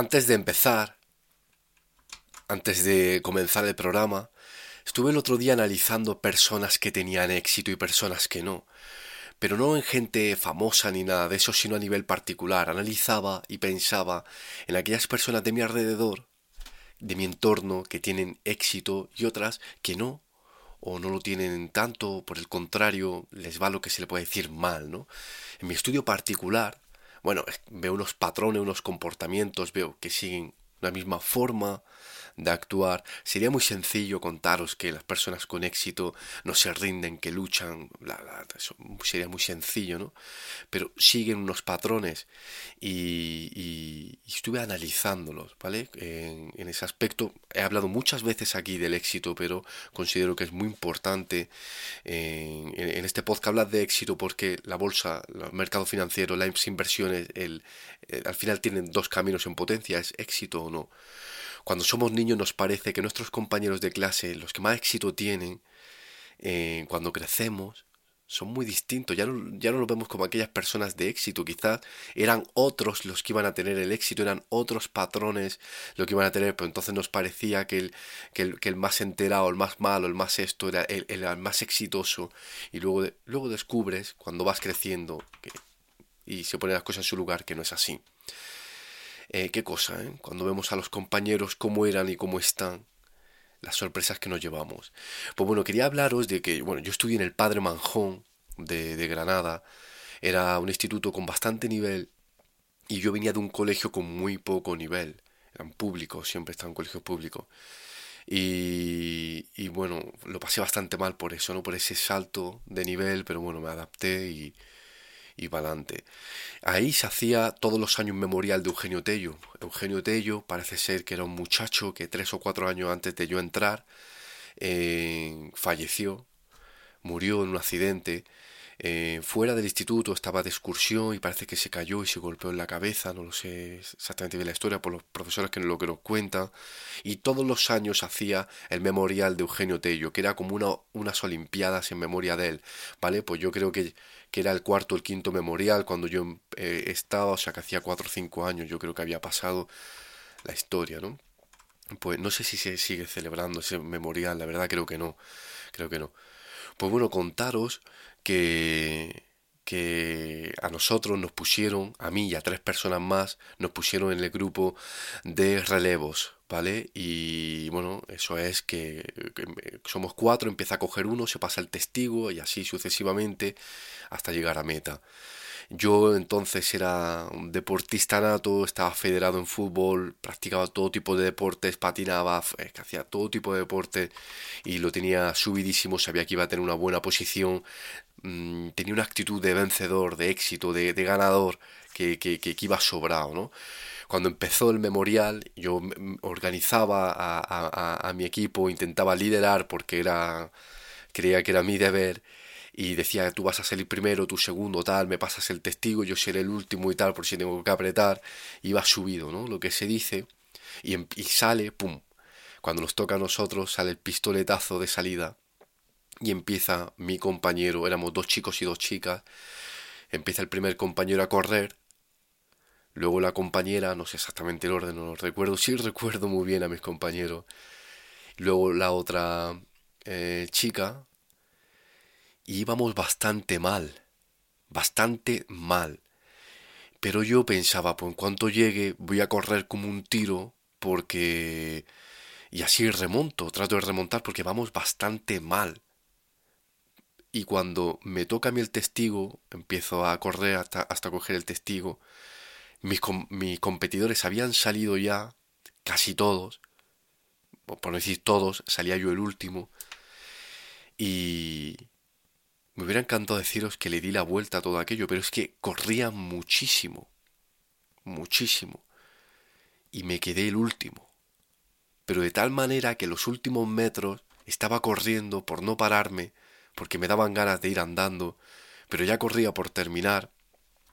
Antes de empezar, antes de comenzar el programa, estuve el otro día analizando personas que tenían éxito y personas que no. Pero no en gente famosa ni nada de eso, sino a nivel particular. Analizaba y pensaba en aquellas personas de mi alrededor, de mi entorno, que tienen éxito y otras que no, o no lo tienen tanto, por el contrario, les va lo que se le puede decir mal, ¿no? En mi estudio particular, bueno, veo unos patrones, unos comportamientos, veo que siguen la misma forma, de actuar, sería muy sencillo contaros que las personas con éxito no se rinden, que luchan, eso sería muy sencillo, ¿no? Pero siguen unos patrones y, estuve analizándolos, ¿vale? En, ese aspecto he hablado muchas veces aquí del éxito, pero considero que es muy importante en, este podcast hablar de éxito porque la bolsa, el mercado financiero, las inversiones, el, al final tienen dos caminos en potencia, es éxito o no. Cuando somos niños nos parece que nuestros compañeros de clase, los que más éxito tienen, eh, cuando crecemos, son muy distintos. Ya no, ya no los vemos como aquellas personas de éxito. Quizás eran otros los que iban a tener el éxito, eran otros patrones los que iban a tener, pero entonces nos parecía que el, que el, que el más enterado, el más malo, el más esto, era el, el más exitoso. Y luego, luego descubres, cuando vas creciendo, que, y se ponen las cosas en su lugar, que no es así. Eh, qué cosa, ¿eh? Cuando vemos a los compañeros cómo eran y cómo están, las sorpresas que nos llevamos. Pues bueno, quería hablaros de que, bueno, yo estudié en el Padre Manjón de, de Granada, era un instituto con bastante nivel y yo venía de un colegio con muy poco nivel, eran públicos, siempre estaba en colegio público. Y, y, bueno, lo pasé bastante mal por eso, ¿no? Por ese salto de nivel, pero bueno, me adapté y, y adelante. Ahí se hacía todos los años memorial de Eugenio Tello. Eugenio Tello parece ser que era un muchacho que tres o cuatro años antes de yo entrar eh, falleció, murió en un accidente. Eh, fuera del instituto estaba de excursión y parece que se cayó y se golpeó en la cabeza, no lo sé exactamente bien la historia por los profesores que lo que nos cuentan. Y todos los años hacía el memorial de Eugenio Tello, que era como una, unas olimpiadas en memoria de él, ¿vale? Pues yo creo que que era el cuarto el quinto memorial cuando yo eh, estaba, o sea que hacía cuatro o cinco años yo creo que había pasado la historia, ¿no? Pues no sé si se sigue celebrando ese memorial, la verdad creo que no, creo que no. Pues bueno, contaros que que a nosotros nos pusieron, a mí y a tres personas más, nos pusieron en el grupo de relevos, ¿vale? Y bueno, eso es que, somos cuatro, empieza a coger uno, se pasa el testigo y así sucesivamente hasta llegar a meta. Yo entonces era un deportista nato, estaba federado en fútbol, practicaba todo tipo de deportes, patinaba, hacía todo tipo de deportes y lo tenía subidísimo, sabía que iba a tener una buena posición, mm, tenía una actitud de vencedor, de éxito, de, ganador, que, que, que, iba sobrado, ¿no? Cuando empezó el memorial, yo organizaba a, mi equipo, intentaba liderar porque era creía que era mi deber y decía tú vas a salir primero, tú segundo, tal, me pasas el testigo, yo seré el último y tal, por si tengo que apretar, y va subido, ¿no? Lo que se dice, y, y sale, pum, cuando nos toca a nosotros sale el pistoletazo de salida, y empieza mi compañero, éramos dos chicos y dos chicas, empieza el primer compañero a correr, luego la compañera, no sé exactamente el orden, no lo recuerdo, sí recuerdo muy bien a mis compañeros, luego la otra eh, chica, y íbamos bastante mal, bastante mal. Pero yo pensaba, pues en cuanto llegue voy a correr como un tiro porque... Y así remonto, trato de remontar porque vamos bastante mal. Y cuando me toca a mí el testigo, empiezo a correr hasta, hasta coger el testigo. Mis, competidores habían salido ya, casi todos, por no decir todos, salía yo el último. Y, me hubiera encantado deciros que le di la vuelta a todo aquello, pero es que corría muchísimo, muchísimo. y me quedé el último. Pero de tal manera que los últimos metros estaba corriendo por no pararme, porque me daban ganas de ir andando, pero ya corría por terminar.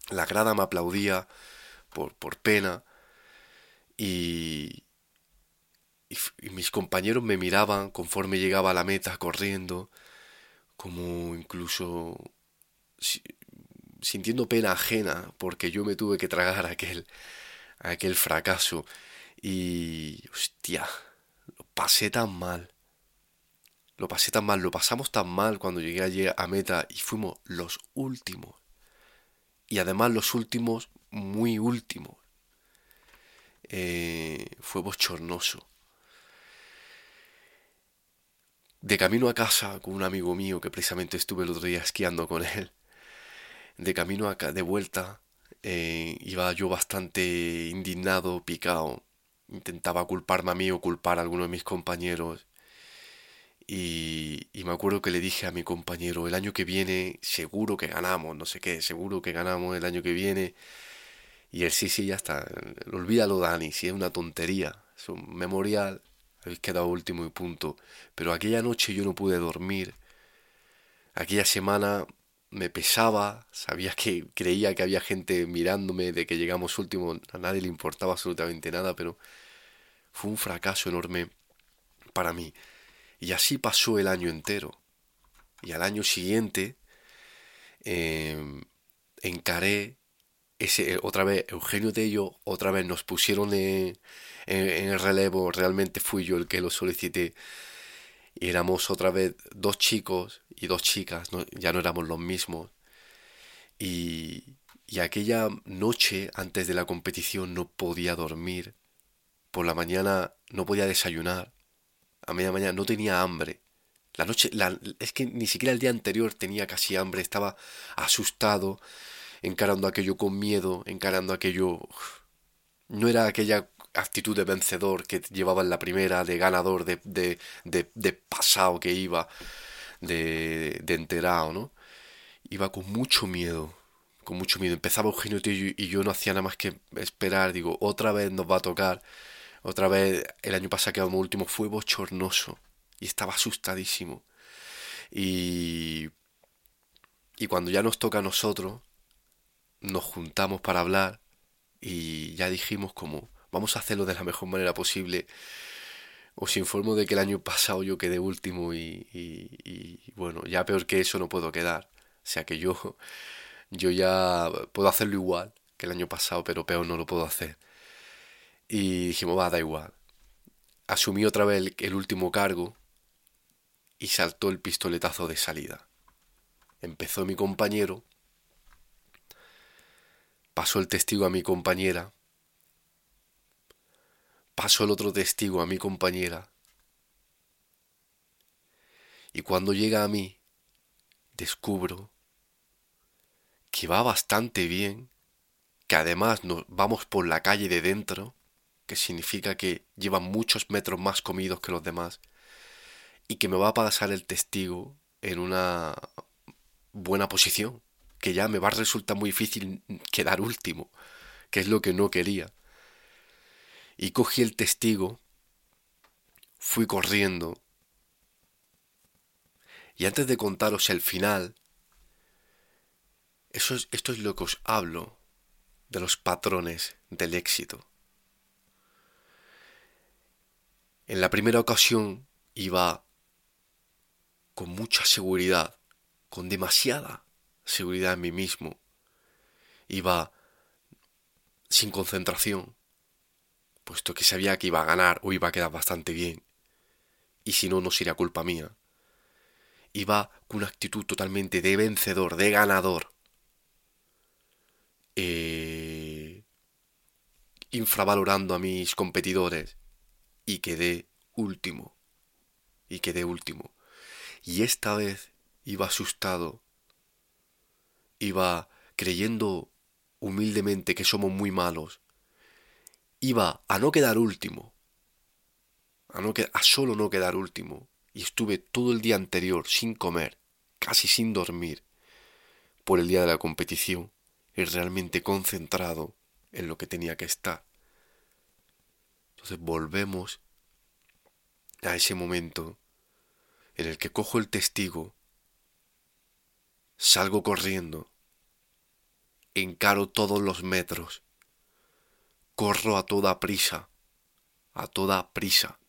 La grada me aplaudía por, pena y, y, mis compañeros me miraban conforme llegaba a la meta corriendo, como incluso sintiendo pena ajena porque yo me tuve que tragar aquel, aquel fracaso y hostia, lo pasé tan mal. Lo pasé tan mal, lo pasamos tan mal cuando llegué allí a meta y fuimos los últimos. Y además los últimos, muy últimos. Eh, fue bochornoso. De camino a casa con un amigo mío que precisamente estuve el otro día esquiando con él, de camino de vuelta, eh, iba yo bastante indignado, picado. Intentaba culparme a mí o culpar a alguno de mis compañeros. Y, me acuerdo que le dije a mi compañero, el año que viene seguro que ganamos, no sé qué, seguro que ganamos el año que viene. Y él sí, sí, ya está, olvídalo Dani, si es una tontería, es un memorial, habéis quedado último y punto. Pero aquella noche yo no pude dormir. Aquella semana me pesaba, sabía que creía que había gente mirándome de que llegamos último, a nadie le importaba absolutamente nada, pero fue un fracaso enorme para mí. Y así pasó el año entero. Y al año siguiente em, encaré ese, otra vez Eugenio Tello, otra vez nos pusieron en, en el relevo, realmente fui yo el que lo solicité y éramos otra vez dos chicos y dos chicas, ya no éramos los mismos. Y, y aquella noche antes de la competición no podía dormir. Por la mañana no podía desayunar. A media mañana no tenía hambre. La noche, es que ni siquiera el día anterior tenía casi hambre, estaba asustado, encarando aquello con miedo, encarando aquello... No era aquella actitud de vencedor que llevaba en la primera, de ganador, de, de, de, pasado que iba, de, de enterado, ¿no? Iba con mucho miedo, con mucho miedo. Empezaba Eugenio y yo no hacía nada más que esperar, digo, otra vez nos va a tocar, otra vez el año pasado que quedamos último, fue bochornoso y estaba asustadísimo. Y, y cuando ya nos toca a nosotros, nos juntamos para hablar y ya dijimos como vamos a hacerlo de la mejor manera posible. Os informo de que el año pasado yo quedé último y, y, bueno, ya peor que eso no puedo quedar. O sea que yo, yo ya puedo hacerlo igual que el año pasado, pero peor no lo puedo hacer. Y dijimos, va, da igual. Asumí otra vez el, el último cargo y saltó el pistoletazo de salida. Empezó mi compañero, pasó el testigo a mi compañera, Paso el otro testigo a mi compañera. Y cuando llega a mí, descubro que va bastante bien, que además nos vamos por la calle de dentro, que significa que lleva muchos metros más comidos que los demás, y que me va a pasar el testigo en una buena posición, que ya me va a resultar muy difícil quedar último, que es lo que no quería y cogí el testigo, fui corriendo. Y antes de contaros el final, eso es, esto es lo que os hablo de los patrones del éxito. En la primera ocasión iba con mucha seguridad, con demasiada seguridad en mí mismo. Iba sin concentración, puesto que sabía que iba a ganar o iba a quedar bastante bien, y si no, no sería culpa mía. Iba con una actitud totalmente de vencedor, de ganador. Eh, infravalorando a mis competidores y quedé último. Y quedé último. Y esta vez iba asustado. Iba creyendo humildemente que somos muy malos iba a no quedar último, a, no a solo no quedar último, y estuve todo el día anterior sin comer, casi sin dormir, por el día de la competición, y realmente concentrado en lo que tenía que estar. Volvemos a ese momento en el que cojo el testigo, salgo corriendo, encaro todos los metros, corro a toda prisa, a toda prisa,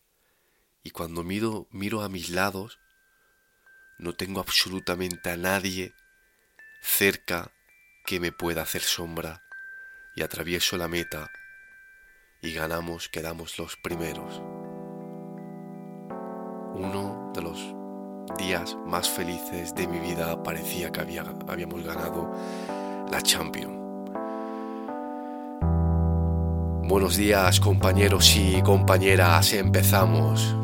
y cuando miro, miro a mis lados, no tengo absolutamente a nadie cerca que me pueda hacer sombra, y atravieso la meta, y ganamos, quedamos los primeros. Uno de los días más felices de mi vida parecía que había, habíamos ganado la Champions. Buenos días compañeros y compañeras, empezamos.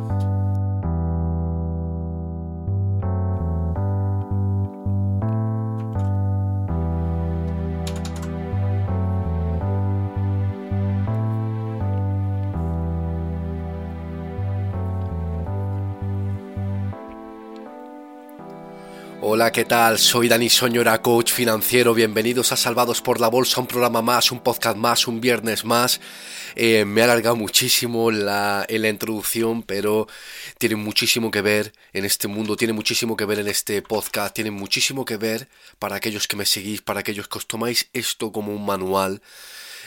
Hola, ¿qué tal? Soy Dani Soñora, coach financiero. Bienvenidos a Salvados por la Bolsa, un programa más, un podcast más, un viernes más. Eh, me ha alargado muchísimo la, en la introducción, pero tiene muchísimo que ver en este mundo, tiene muchísimo que ver en este podcast, tiene muchísimo que ver para aquellos que me seguís, para aquellos que os tomáis esto como un manual,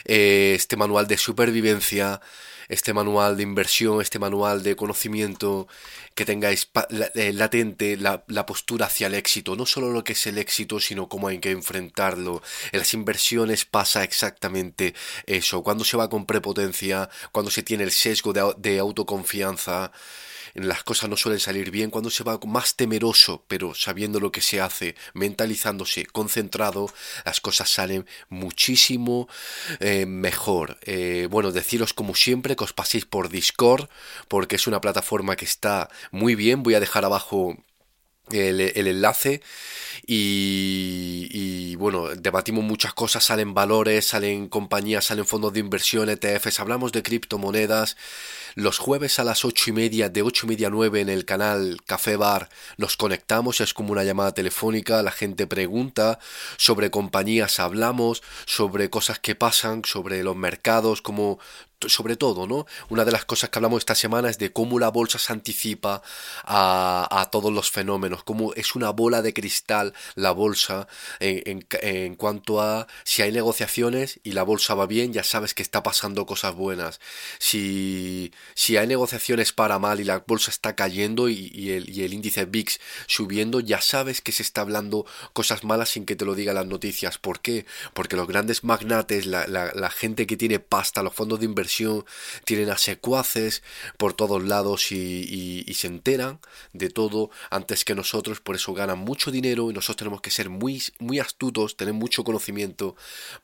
eh, este manual de supervivencia este manual de inversión, este manual de conocimiento, que tengáis eh, latente la, la, postura hacia el éxito, no solo lo que es el éxito, sino cómo hay que enfrentarlo. En las inversiones pasa exactamente eso, cuando se va con prepotencia, cuando se tiene el sesgo de, de autoconfianza, las cosas no suelen salir bien, cuando se va más temeroso, pero sabiendo lo que se hace, mentalizándose, concentrado, las cosas salen muchísimo eh, mejor. Eh, bueno, deciros como siempre que os paséis por Discord, porque es una plataforma que está muy bien. Voy a dejar abajo el, enlace y, y, bueno, debatimos muchas cosas, salen valores, salen compañías, salen fondos de inversión, ETFs, hablamos de criptomonedas, los jueves a las ocho y media, de ocho y media a nueve en el canal Café Bar, nos conectamos, es como una llamada telefónica, la gente pregunta, sobre compañías hablamos, sobre cosas que pasan, sobre los mercados, como sobre todo, ¿no? Una de las cosas que hablamos esta semana es de cómo la bolsa se anticipa a, todos los fenómenos, cómo es una bola de cristal la bolsa en, cuanto a si hay negociaciones y la bolsa va bien, ya sabes que está pasando cosas buenas. Si, si hay negociaciones para mal y la bolsa está cayendo y, el, índice VIX subiendo, ya sabes que se está hablando cosas malas sin que te lo digan las noticias. ¿Por qué? Porque los grandes magnates, la gente que tiene pasta, los fondos de inversión, tienen a secuaces por todos lados y, se enteran de todo antes que nosotros, por eso ganan mucho dinero y nosotros tenemos que ser muy, muy astutos, tener mucho conocimiento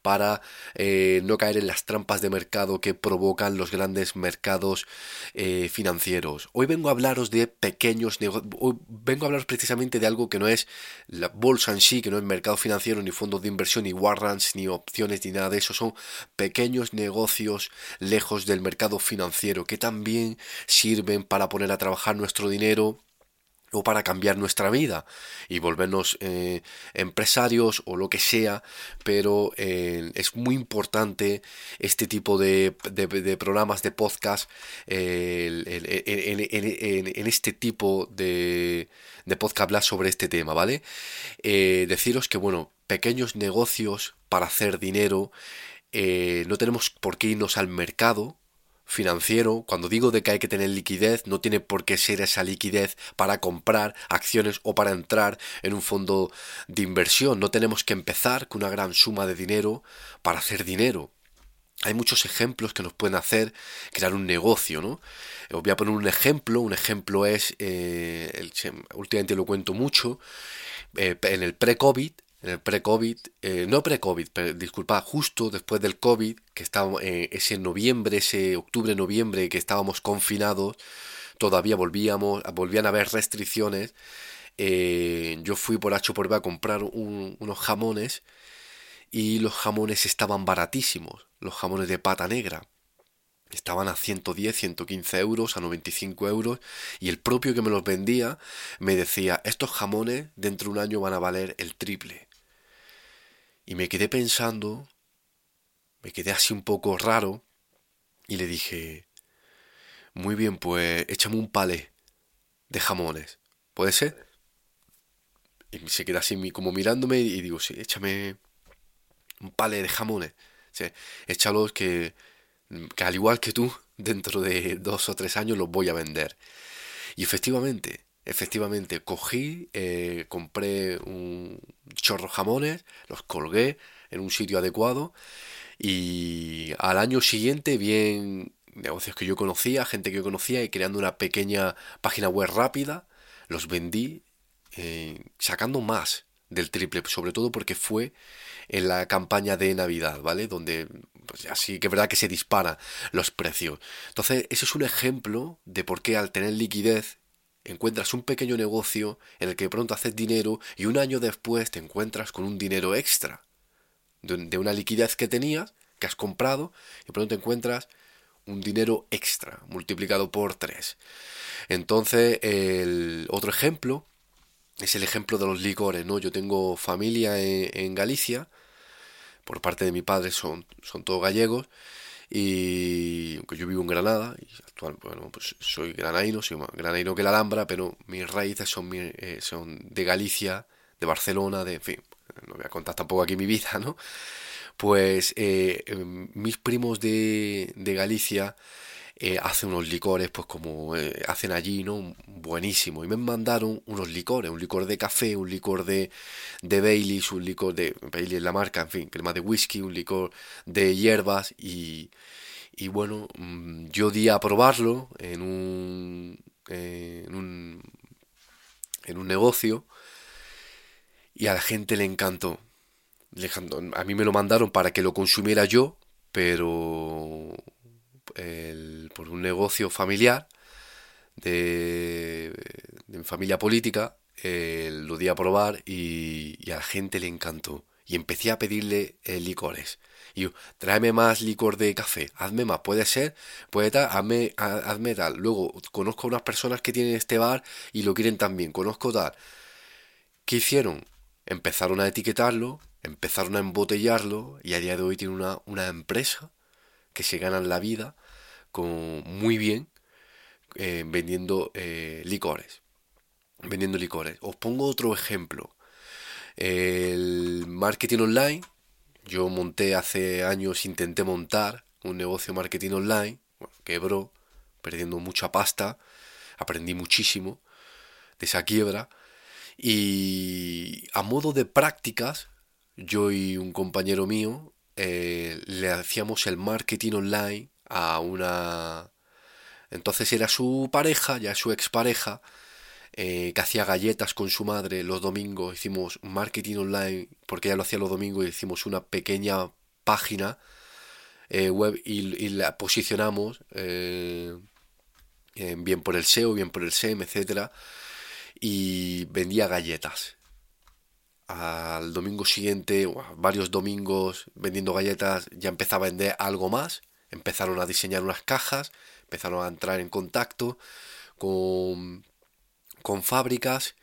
para eh, no caer en las trampas de mercado que provocan los grandes mercados eh, financieros. Hoy vengo a hablaros de pequeños negocios, vengo a hablaros precisamente de algo que no es la bolsa en sí, que no es mercado financiero, ni fondos de inversión, ni warrants, ni opciones, ni nada de eso, son pequeños negocios lejos del mercado financiero que también sirven para poner a trabajar nuestro dinero o para cambiar nuestra vida y volvernos eh, empresarios o lo que sea, pero eh, es muy importante este tipo de, programas de podcast en, este tipo de, de podcast hablar sobre este tema, ¿vale? Eh, deciros que, bueno, pequeños negocios para hacer dinero eh, no tenemos por qué irnos al mercado financiero. Cuando digo de que hay que tener liquidez, no tiene por qué ser esa liquidez para comprar acciones o para entrar en un fondo de inversión. No tenemos que empezar con una gran suma de dinero para hacer dinero. Hay muchos ejemplos que nos pueden hacer crear un negocio, ¿no? Os voy a poner un ejemplo. Un ejemplo es, eh, últimamente lo cuento mucho, eh, en el pre-COVID en el pre-COVID, eh, no pre-COVID, disculpa, justo después del COVID, que estábamos, eh, ese noviembre, ese octubre-noviembre que estábamos confinados, todavía volvíamos, volvían a haber restricciones. Eh, yo fui por H por B a comprar unos jamones y los jamones estaban baratísimos, los jamones de pata negra. Estaban a 110, 115 euros, a 95 euros, y el propio que me los vendía me decía, estos jamones dentro de un año van a valer el triple. Y me quedé pensando, me quedé así un poco raro y le dije, Muy bien, pues échame un palé de jamones. ¿Puede ser? Y se queda así como mirándome y digo, sí, échame un palé de jamones. Sí, échalos que, que al igual que tú, dentro de dos o tres años los voy a vender. Y efectivamente, efectivamente, cogí, eh, compré un chorro jamones, los colgué en un sitio adecuado y al año siguiente, bien negocios que yo conocía, gente que yo conocía y creando una pequeña página web rápida, los vendí eh, sacando más del triple, sobre todo porque fue en la campaña de Navidad, ¿vale? Donde pues así que es verdad que se disparan los precios. Entonces, ese es un ejemplo de por qué al tener liquidez encuentras un pequeño negocio en el que pronto haces dinero y un año después te encuentras con un dinero extra de una liquidez que tenías, que has comprado, y pronto encuentras un dinero extra multiplicado por 3. Entonces, el otro ejemplo es el ejemplo de los licores, ¿no? Yo tengo familia en, Galicia, por parte de mi padre son, son todos gallegos, y aunque yo vivo en Granada, actual, bueno, pues soy granaino, soy más granaino que la Alhambra, pero mis raíces son, eh, son de Galicia, de Barcelona, de, en fin, no voy a contar tampoco aquí mi vida, ¿no? Pues eh, em, mis primos de, de Galicia eh, hacen unos licores, pues como eh, hacen allí, ¿no? Buenísimo. Y me mandaron unos licores, un licor de café, un licor de, de Baileys, un licor de Bailey es la marca, en fin, crema de whisky, un licor de hierbas y, y bueno, mm, yo di a probarlo en un, en un, en un negocio y a la gente le encantó. A mí me lo mandaron para que lo consumiera yo, pero por un negocio familiar de, familia política, lo di a probar y, a la gente le encantó. Y empecé a pedirle eh, licores. Y yo, tráeme más licor de café, hazme más, puede ser, puede tal, hazme, hazme tal. Luego, conozco a unas personas que tienen este bar y lo quieren también, conozco tal. ¿Qué hicieron? Empezaron a etiquetarlo, empezaron a embotellarlo y a día de hoy tiene una, una empresa que se ganan la vida muy bien eh, vendiendo eh, licores. Vendiendo licores. Os pongo otro ejemplo. El marketing online. Yo monté hace años, intenté montar un negocio marketing online. quebró, perdiendo mucha pasta. Aprendí muchísimo de esa quiebra. Y a modo de prácticas, yo y un compañero mío eh, le hacíamos el marketing online a una... Entonces era su pareja, ya su expareja, eh, que hacía galletas con su madre los domingos. Hicimos marketing online, porque ella lo hacía los domingos, y hicimos una pequeña página eh, web y, la posicionamos bien por el SEO, bien por el SEM, etcétera y vendía galletas al domingo siguiente, varios domingos vendiendo galletas, ya empezaba a vender algo más. Empezaron a diseñar unas cajas, empezaron a entrar en contacto con, con fábricas.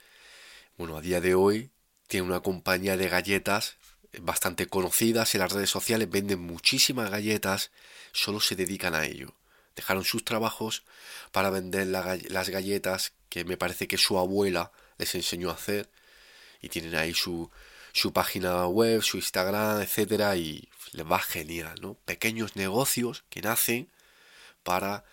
Bueno, a día de hoy tiene una compañía de galletas bastante conocidas en las redes sociales, venden muchísimas galletas, solo se dedican a ello. Dejaron sus trabajos para vender las galletas que me parece que su abuela les enseñó a hacer y tienen ahí su, su página web, su Instagram, etcétera, y les va genial, ¿no? Pequeños negocios que nacen para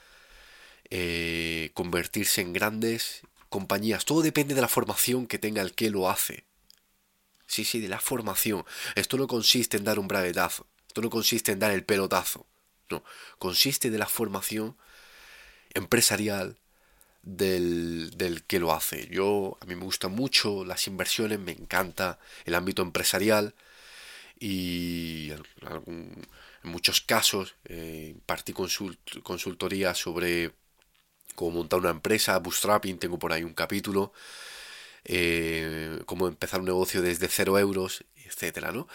eh, convertirse en grandes compañías. Todo depende de la formación que tenga el que lo hace. Sí, sí, de la formación. Esto no consiste en dar un braguetazo. Esto no consiste en dar el pelotazo. No, consiste de la formación empresarial, del, que lo hace. Yo, a mí me gustan mucho las inversiones, me encanta el ámbito empresarial y en, muchos casos eh, partí consultoría sobre cómo montar una empresa, bootstrapping, tengo por ahí un capítulo, eh, cómo empezar un negocio desde cero euros, etcétera, ¿no?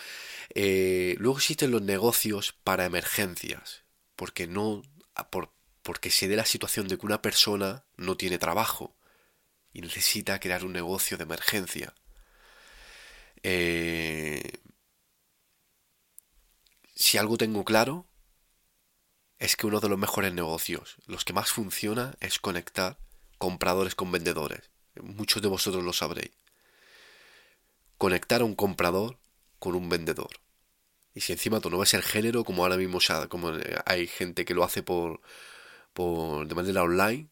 Eh, luego existen los negocios para emergencias, porque no, por, porque se dé la situación de que una persona no tiene trabajo y necesita crear un negocio de emergencia. Eh, si algo tengo claro es que uno de los mejores negocios, los que más funciona, es conectar compradores con vendedores. Muchos de vosotros lo sabréis. Conectar a un comprador con un vendedor. Y si encima tú no ves el género, como ahora mismo como hay gente que lo hace por, por de manera online,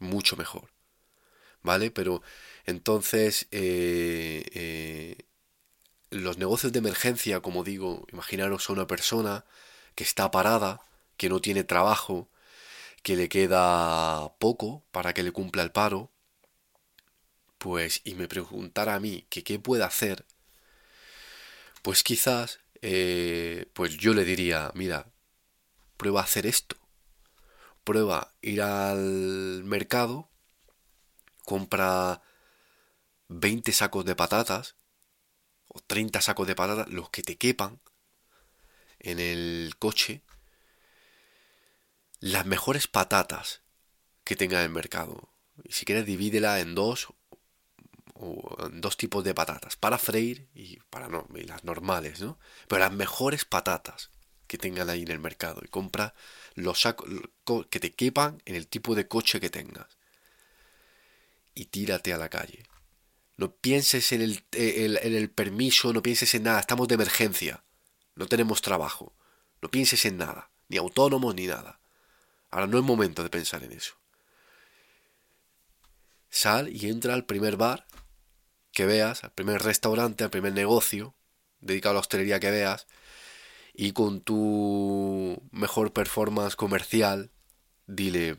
mucho mejor. ¿Vale? Pero entonces, eh, eh, los negocios de emergencia, como digo, imaginaros a una persona que está parada, que no tiene trabajo, que le queda poco para que le cumpla el paro, pues y me preguntara a mí que qué puede hacer, pues quizás, eh, pues yo le diría, mira, prueba a hacer esto, prueba ir al mercado, compra 20 sacos de patatas, o 30 sacos de patatas, los que te quepan en el coche, las mejores patatas que tenga en el mercado. Y si quieres divídela en dos o en dos tipos de patatas, para freír y para no, y las normales, ¿no? Pero las mejores patatas que tengan ahí en el mercado y compra los sacos que te quepan en el tipo de coche que tengas. Y tírate a la calle. No pienses en el, en el permiso, no pienses en nada, estamos de emergencia. No tenemos trabajo. No pienses en nada, ni autónomos ni nada. Ahora no es momento de pensar en eso. Sal y entra al primer bar que veas, al primer restaurante, al primer negocio dedicado a la hostelería que veas y con tu mejor performance comercial dile,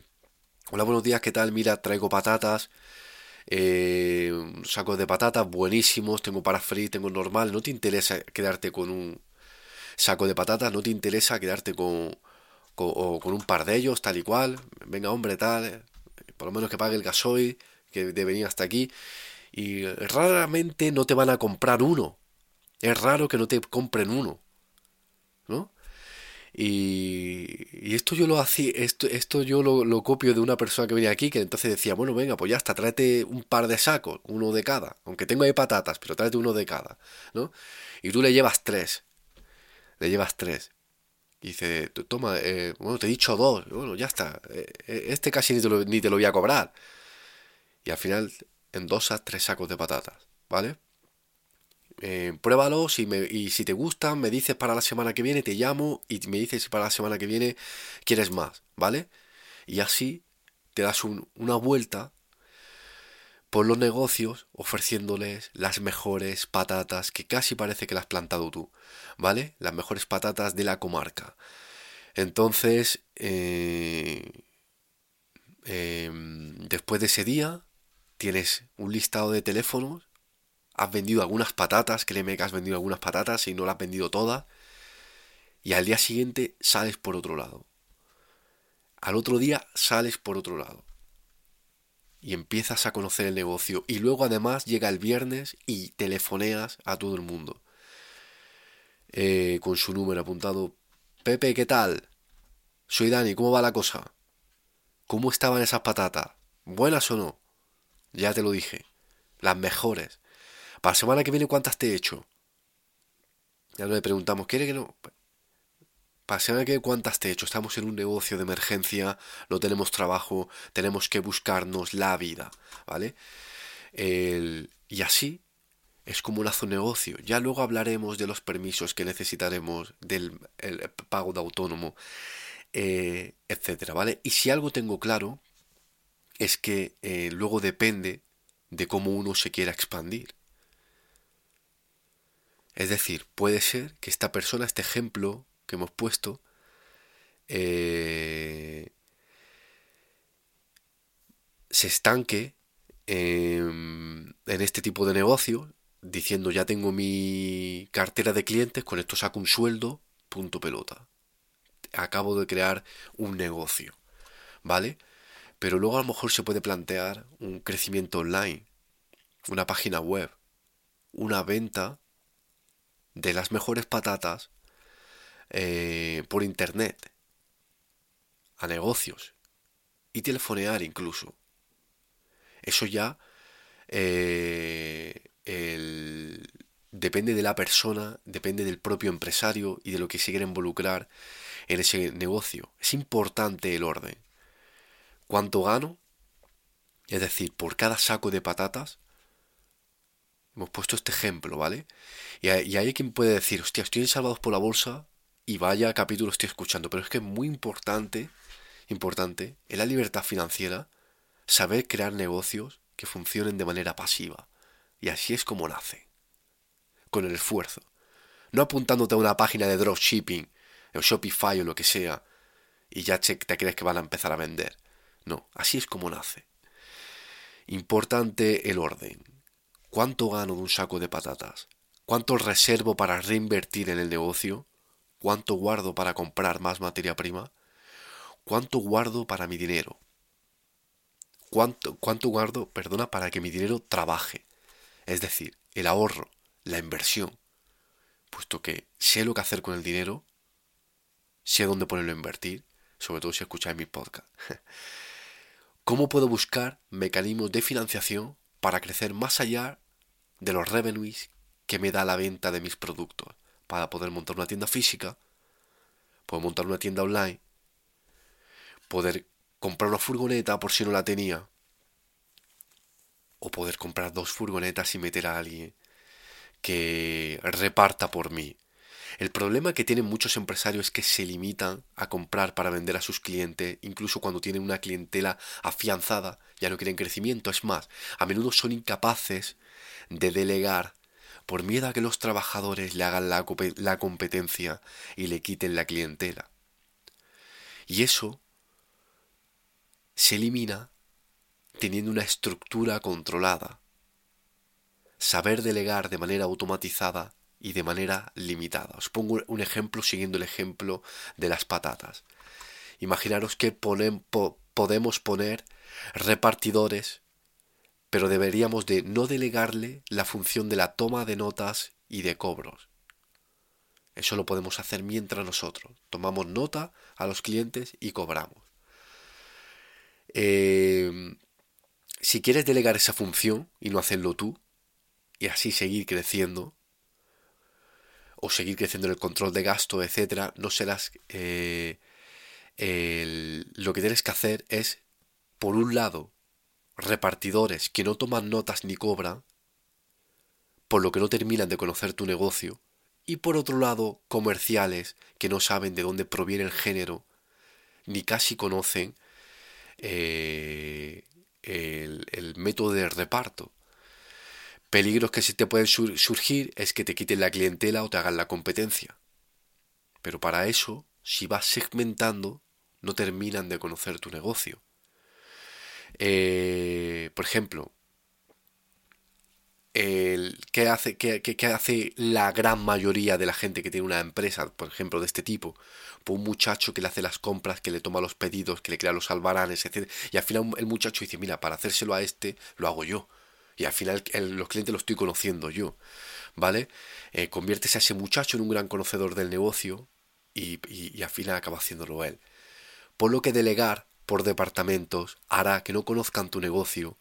hola buenos días, ¿qué tal? Mira, traigo patatas, eh, sacos de patatas buenísimos, tengo para freír, tengo normal, no te interesa quedarte con un saco de patatas, no te interesa quedarte con, con, con un par de ellos, tal y cual, venga hombre, tal, eh, por lo menos que pague el gasoil, que de venir hasta aquí, y raramente no te van a comprar uno, es raro que no te compren uno, ¿no? Y, esto yo lo hacía, esto, esto yo lo, copio de una persona que venía aquí que entonces decía, bueno, venga, pues ya está, tráete un par de sacos, uno de cada, aunque tengo ahí patatas, pero tráete uno de cada, ¿no? Y tú le llevas tres, le llevas tres. Y dice, toma, eh, bueno, te he dicho dos, bueno, ya está, eh, eh, este casi ni te, lo, voy a cobrar. Y al final endosas tres sacos de patatas, ¿vale? Eh, pruébalo y si te gustan me dices para la semana que viene, te llamo y me dices si para la semana que viene quieres más, ¿vale? Y así te das una vuelta por los negocios ofreciéndoles las mejores patatas que casi parece que las has plantado tú, ¿vale? Las mejores patatas de la comarca. Entonces, eh, em, después de ese día, tienes un listado de teléfonos has vendido algunas patatas, créeme que has vendido algunas patatas y no las has vendido todas, y al día siguiente sales por otro lado. Al otro día sales por otro lado. Y empiezas a conocer el negocio. Y luego además llega el viernes y telefoneas a todo el mundo. Eh, con su número apuntado. Pepe, ¿qué tal? Soy Dani, ¿cómo va la cosa? ¿Cómo estaban esas patatas? ¿Buenas o no? Ya te lo dije. Las mejores. Para semana que viene, ¿cuántas te he hecho? Ya no le preguntamos, ¿quiere que no? Para semana que viene, ¿cuántas te he hecho? Estamos en un negocio de emergencia, no tenemos trabajo, tenemos que buscarnos la vida, ¿vale? y así es como un negocio. Ya luego hablaremos de los permisos que necesitaremos, del pago de autónomo, eh, etcétera, ¿vale? Y si algo tengo claro, es que eh, luego depende de cómo uno se quiera expandir. Es decir, puede ser que esta persona, este ejemplo que hemos puesto, eh, se estanque en, este tipo de negocio, diciendo ya tengo mi cartera de clientes, con esto saco un sueldo, punto pelota. Acabo de crear un negocio, ¿vale? Pero luego a lo mejor se puede plantear un crecimiento online, una página web, una venta de las mejores patatas eh, por internet a negocios y telefonear incluso. Eso ya eh, depende de la persona, depende del propio empresario y de lo que se quiere involucrar en ese negocio. Es importante el orden. ¿Cuánto gano? Es decir, por cada saco de patatas, hemos puesto este ejemplo, ¿vale? Y hay, quien puede decir, hostia, estoy en Salvados por la Bolsa y vaya capítulo estoy escuchando, pero es que es muy importante, importante, en la libertad financiera, saber crear negocios que funcionen de manera pasiva. Y así es como nace. Con el esfuerzo. No apuntándote a una página de dropshipping, o Shopify o lo que sea, y ya te crees que van a empezar a vender. No, así es como nace. Importante el orden. ¿Cuánto gano de un saco de patatas? ¿Cuánto reservo para reinvertir en el negocio? ¿Cuánto guardo para comprar más materia prima? ¿Cuánto guardo para mi dinero? ¿Cuánto, cuánto guardo, perdona, para que mi dinero trabaje? Es decir, el ahorro, la inversión. Puesto que sé lo que hacer con el dinero, sé dónde ponerlo a invertir, sobre todo si escucháis mi podcast. ¿Cómo puedo buscar mecanismos de financiación para crecer más allá de los revenues que me da la venta de mis productos? Para poder montar una tienda física, poder montar una tienda online, poder comprar una furgoneta por si no la tenía, o poder comprar dos furgonetas y meter a alguien que reparta por mí. El problema que tienen muchos empresarios es que se limitan a comprar para vender a sus clientes, incluso cuando tienen una clientela afianzada, ya no quieren crecimiento. Es más, a menudo son incapaces de delegar por miedo a que los trabajadores le hagan la, competencia y le quiten la clientela. Y eso se elimina teniendo una estructura controlada. Saber delegar de manera automatizada y de manera limitada. Os pongo un ejemplo siguiendo el ejemplo de las patatas. Imaginaros que podemos poner repartidores, pero deberíamos de no delegarle la función de la toma de notas y de cobros. Eso lo podemos hacer mientras nosotros tomamos nota a los clientes y cobramos. Eh, si quieres delegar esa función y no hacerlo tú, y así seguir creciendo, o seguir creciendo en el control de gasto, etcétera, no serás. Eh, lo que tienes que hacer es, por un lado, repartidores que no toman notas ni cobran, por lo que no terminan de conocer tu negocio, y por otro lado, comerciales que no saben de dónde proviene el género, ni casi conocen eh, el método de reparto. Peligros que se te pueden surgir es que te quiten la clientela o te hagan la competencia. Pero para eso, si vas segmentando, no terminan de conocer tu negocio. Eh, por ejemplo, el, ¿qué, hace, qué, hace la gran mayoría de la gente que tiene una empresa, por ejemplo, de este tipo? Pues un muchacho que le hace las compras, que le toma los pedidos, que le crea los albaranes, etc. Y al final el muchacho dice, mira, para hacérselo a este, lo hago yo y al final los clientes los estoy conociendo yo, ¿vale? Eh, a ese muchacho en un gran conocedor del negocio y, y, al final acaba haciéndolo él. Por lo que delegar por departamentos hará que no conozcan tu negocio,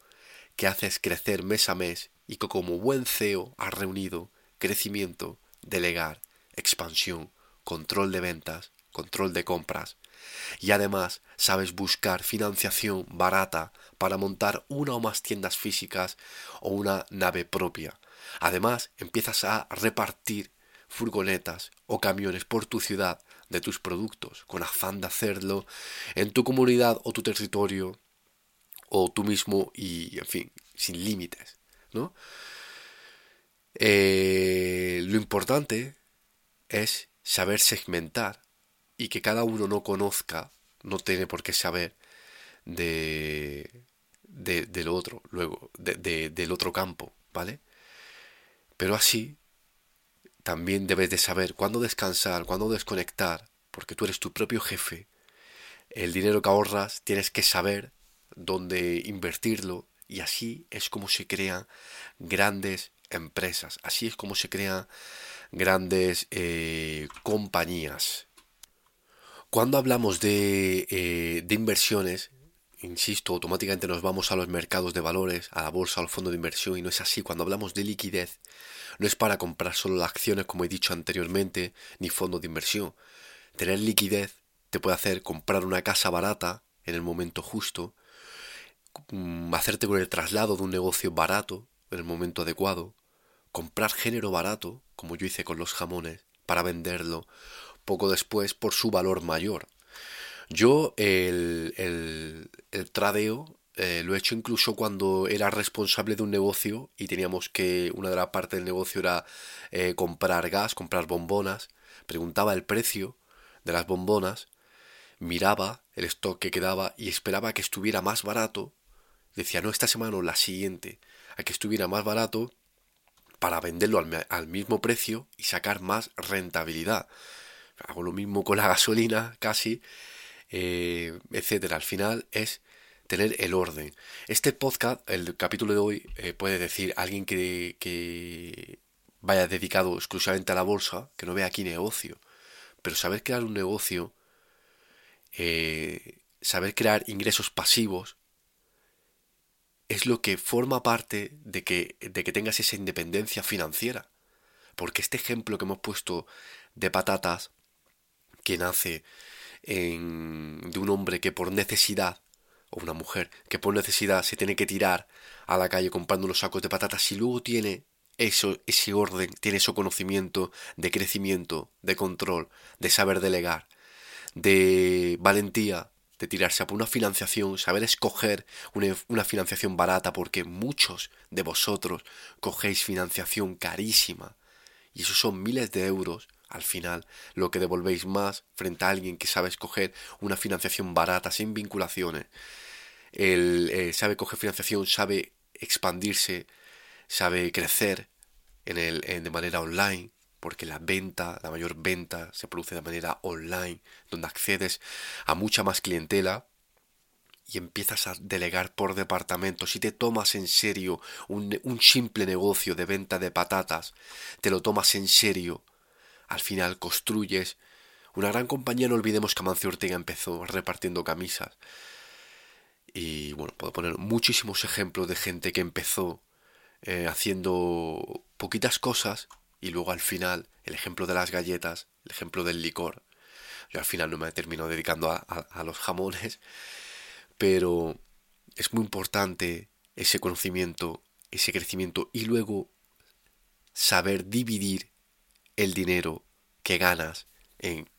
que haces crecer mes a mes y que como buen CEO has reunido crecimiento, delegar, expansión, control de ventas, control de compras. Y además sabes buscar financiación barata para montar una o más tiendas físicas o una nave propia. Además, empiezas a repartir furgonetas o camiones por tu ciudad de tus productos, con afán de hacerlo en tu comunidad o tu territorio o tú mismo y, en fin, sin límites, ¿no? Eh, lo importante es saber segmentar y que cada uno no conozca, no tiene por qué saber de, de del otro, luego, de, del otro campo, ¿vale? Pero así también debes de saber cuándo descansar, cuándo desconectar, porque tú eres tu propio jefe. El dinero que ahorras tienes que saber dónde invertirlo y así es como se crean grandes empresas, así es como se crean grandes eh, compañías. Cuando hablamos de, eh, de inversiones, insisto, automáticamente nos vamos a los mercados de valores, a la bolsa, al fondo de inversión, y no es así. Cuando hablamos de liquidez, no es para comprar solo las acciones, como he dicho anteriormente, ni fondos de inversión, Tener liquidez te puede hacer comprar una casa barata en el momento justo, mm, hacerte con el traslado de un negocio barato en el momento adecuado, comprar género barato, como yo hice con los jamones, para venderlo poco después por su valor mayor. Yo el, el, el tradeo eh, lo he hecho incluso cuando era responsable de un negocio y teníamos que, una de las partes del negocio era eh, comprar gas, comprar bombonas. Preguntaba el precio de las bombonas, miraba el stock que quedaba y esperaba que estuviera más barato. Decía, no esta semana o la siguiente, a que estuviera más barato para venderlo al, mismo precio y sacar más rentabilidad. Hago lo mismo con la gasolina, casi, eh, etcétera. Al final es tener el orden. Este podcast, el capítulo de hoy, eh, puede decir alguien que, vaya dedicado exclusivamente a la bolsa, que no vea aquí negocio. Pero saber crear un negocio, eh, saber crear ingresos pasivos, es lo que forma parte de que, de que tengas esa independencia financiera. Porque este ejemplo que hemos puesto de patatas, que nace en, de un hombre que por necesidad o una mujer que por necesidad se tiene que tirar a la calle comprando unos sacos de patatas, si luego tiene eso, ese orden, tiene ese conocimiento de crecimiento, de control, de saber delegar, de valentía, de tirarse a por una financiación, saber escoger una, una, financiación barata, porque muchos de vosotros cogéis financiación carísima, y eso son miles de euros al final lo que devolvéis más frente a alguien que sabe escoger una financiación barata, sin vinculaciones. Él eh, sabe coger financiación, sabe expandirse, sabe crecer en el, de manera online, porque la venta, la mayor venta se produce de manera online, donde accedes a mucha más clientela y empiezas a delegar por departamento. Si te tomas en serio un simple negocio de venta de patatas, te lo tomas en serio al final construyes una gran compañía. No olvidemos que Amancio Ortega empezó repartiendo camisas. Y bueno, puedo poner muchísimos ejemplos de gente que empezó eh, haciendo poquitas cosas y luego al final el ejemplo de las galletas, el ejemplo del licor. Yo al final no me he terminado dedicando a los jamones, pero es muy importante ese conocimiento, ese crecimiento y luego saber dividir el dinero que ganas en,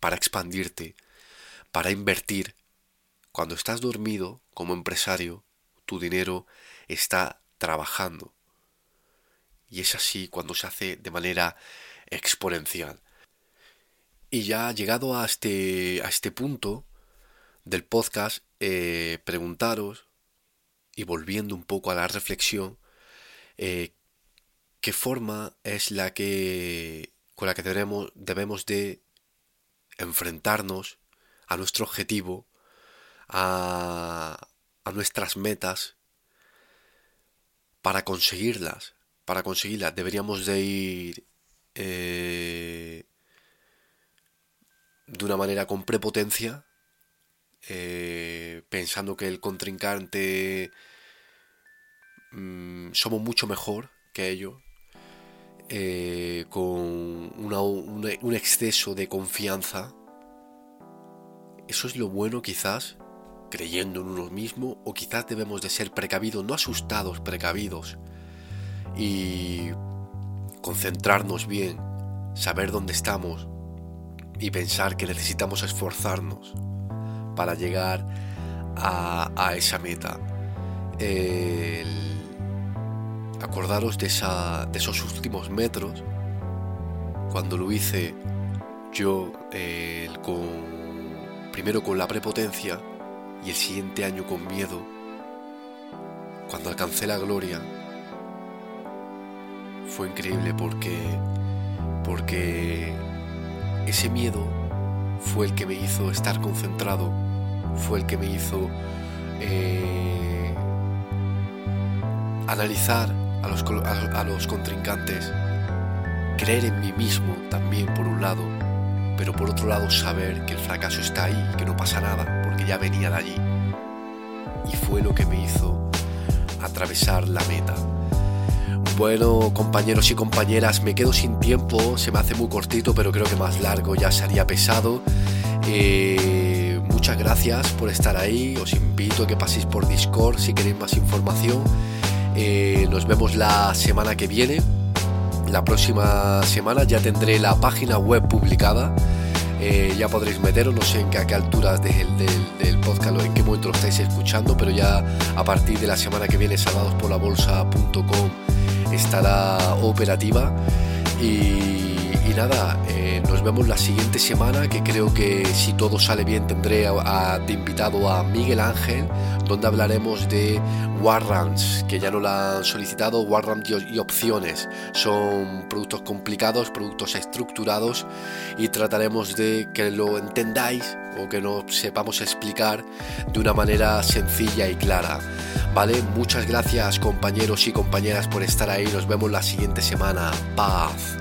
para expandirte, para invertir. Cuando estás dormido como empresario, tu dinero está trabajando. Y es así cuando se hace de manera exponencial. Y ya llegado a este, a este punto del podcast, eh, preguntaros, y volviendo un poco a la reflexión, eh, qué forma es la que con la que debemos, debemos de enfrentarnos a nuestro objetivo, a, nuestras metas, para conseguirlas. Para conseguirlas deberíamos de ir eh, de una manera con prepotencia, eh, pensando que el contrincante mm, somos mucho mejor que ellos, eh, con un exceso de confianza. Eso es lo bueno quizás, creyendo en uno mismo, o quizás debemos de ser precavidos, no asustados, precavidos, y concentrarnos bien, saber dónde estamos y pensar que necesitamos esforzarnos para llegar a, esa meta. Acordaros de, esa, de esos últimos metros, cuando lo hice yo eh, primero con la prepotencia y el siguiente año con miedo, cuando alcancé la gloria, fue increíble porque, porque ese miedo fue el que me hizo estar concentrado, fue el que me hizo eh, analizar a los, a, los contrincantes, creer en mí mismo también por un lado, pero por otro lado saber que el fracaso está ahí que no pasa nada, porque ya venía de allí. Y fue lo que me hizo atravesar la meta. Bueno, compañeros y compañeras, me quedo sin tiempo, se me hace muy cortito, pero creo que más largo ya sería pesado. Eh, muchas gracias por estar ahí, os invito a que paséis por Discord si queréis más información. Eh, nos vemos la semana que viene. La próxima semana ya tendré la página web publicada. Eh, ya podréis meteros, no sé en qué, a qué alturas del, del, podcast o en qué momento lo estáis escuchando, pero ya a partir de la semana que viene salvadosporlabolsa.com estará operativa y, nada, eh, nos vemos la siguiente semana que creo que si todo sale bien tendré de invitado a Miguel Ángel donde hablaremos de warrants que ya no la han solicitado, warrants y opciones. Son productos complicados, productos estructurados y trataremos de que lo entendáis o que nos sepamos explicar de una manera sencilla y clara. ¿Vale? Muchas gracias compañeros y compañeras por estar ahí. Nos vemos la siguiente semana. Paz.